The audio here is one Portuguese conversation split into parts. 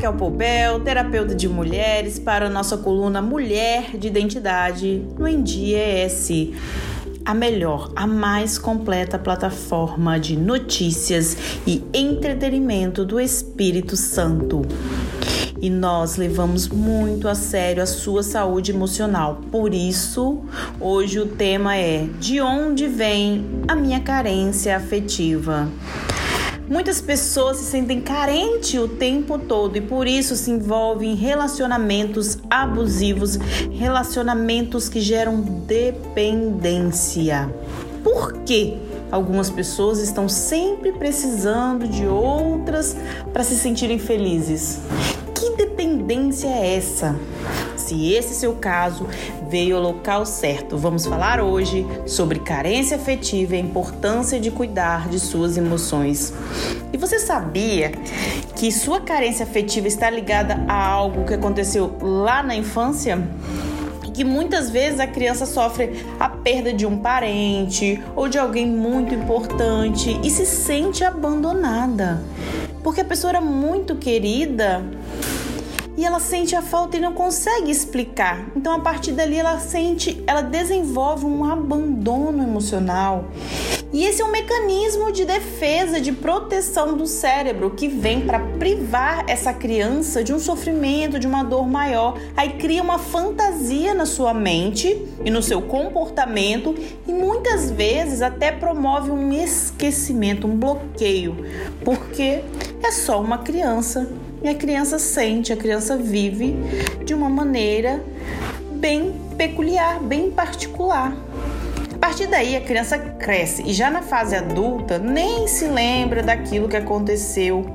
Raquel Poubel, terapeuta de mulheres, para a nossa coluna Mulher de Identidade no ENDIES, a melhor, a mais completa plataforma de notícias e entretenimento do Espírito Santo. E nós levamos muito a sério a sua saúde emocional. Por isso, hoje o tema é: De onde vem a minha carência afetiva? Muitas pessoas se sentem carentes o tempo todo e por isso se envolvem em relacionamentos abusivos, relacionamentos que geram dependência. Por quê? Algumas pessoas estão sempre precisando de outras para se sentirem felizes. É essa? Se esse seu caso, veio ao local certo. Vamos falar hoje sobre carência afetiva e a importância de cuidar de suas emoções. E você sabia que sua carência afetiva está ligada a algo que aconteceu lá na infância? que muitas vezes a criança sofre a perda de um parente ou de alguém muito importante e se sente abandonada. Porque a pessoa era muito querida e ela sente a falta e não consegue explicar. Então a partir dali ela sente, ela desenvolve um abandono emocional. E esse é um mecanismo de defesa, de proteção do cérebro que vem para privar essa criança de um sofrimento, de uma dor maior. Aí cria uma fantasia na sua mente e no seu comportamento e muitas vezes até promove um esquecimento, um bloqueio, porque é só uma criança e a criança sente, a criança vive de uma maneira bem peculiar, bem particular. A partir daí, a criança cresce e já na fase adulta nem se lembra daquilo que aconteceu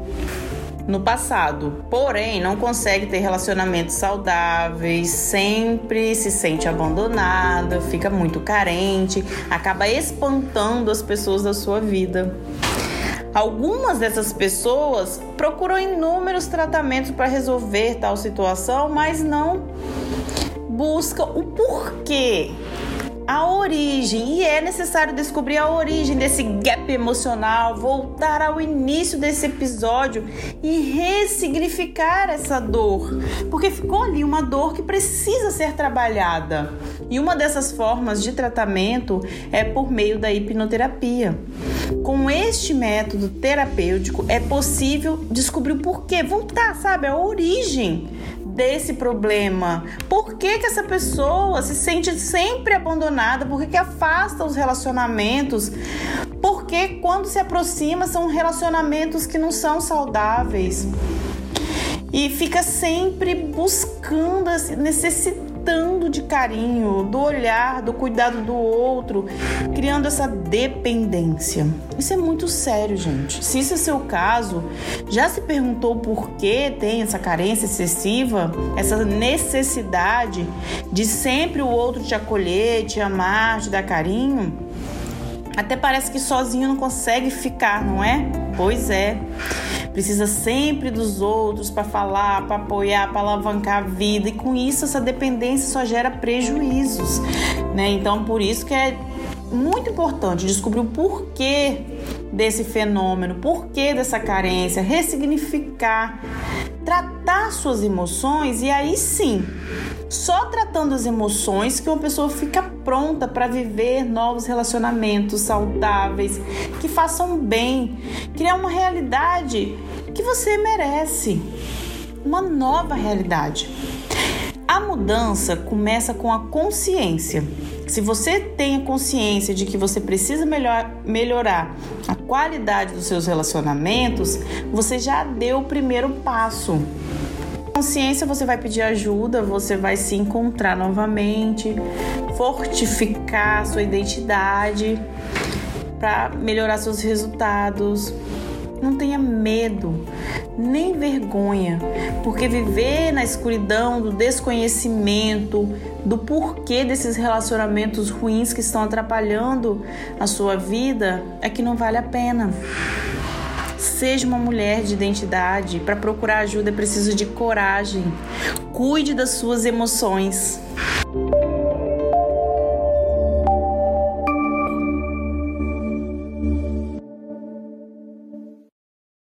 no passado. Porém, não consegue ter relacionamentos saudáveis, sempre se sente abandonada, fica muito carente, acaba espantando as pessoas da sua vida. Algumas dessas pessoas procuram inúmeros tratamentos para resolver tal situação, mas não buscam o porquê a origem e é necessário descobrir a origem desse gap emocional, voltar ao início desse episódio e ressignificar essa dor, porque ficou ali uma dor que precisa ser trabalhada. E uma dessas formas de tratamento é por meio da hipnoterapia. Com este método terapêutico é possível descobrir o porquê, voltar, sabe, a origem desse problema? Por que, que essa pessoa se sente sempre abandonada? Por que, que afasta os relacionamentos? Porque quando se aproxima são relacionamentos que não são saudáveis. E fica sempre buscando, necessitando necessitando de carinho, do olhar, do cuidado do outro, criando essa dependência. Isso é muito sério, gente. Se isso é seu caso, já se perguntou por que tem essa carência excessiva, essa necessidade de sempre o outro te acolher, te amar, te dar carinho? Até parece que sozinho não consegue ficar, não é? Pois é precisa sempre dos outros para falar, para apoiar, para alavancar a vida e com isso essa dependência só gera prejuízos, né? Então por isso que é muito importante descobrir o porquê desse fenômeno, porquê dessa carência, ressignificar, tratar suas emoções e aí sim só tratando as emoções que uma pessoa fica pronta para viver novos relacionamentos saudáveis, que façam bem, criar uma realidade que você merece, uma nova realidade. A mudança começa com a consciência. Se você tem a consciência de que você precisa melhor, melhorar a qualidade dos seus relacionamentos, você já deu o primeiro passo consciência você vai pedir ajuda, você vai se encontrar novamente, fortificar sua identidade para melhorar seus resultados. Não tenha medo, nem vergonha, porque viver na escuridão do desconhecimento, do porquê desses relacionamentos ruins que estão atrapalhando a sua vida é que não vale a pena. Seja uma mulher de identidade. Para procurar ajuda é preciso de coragem. Cuide das suas emoções.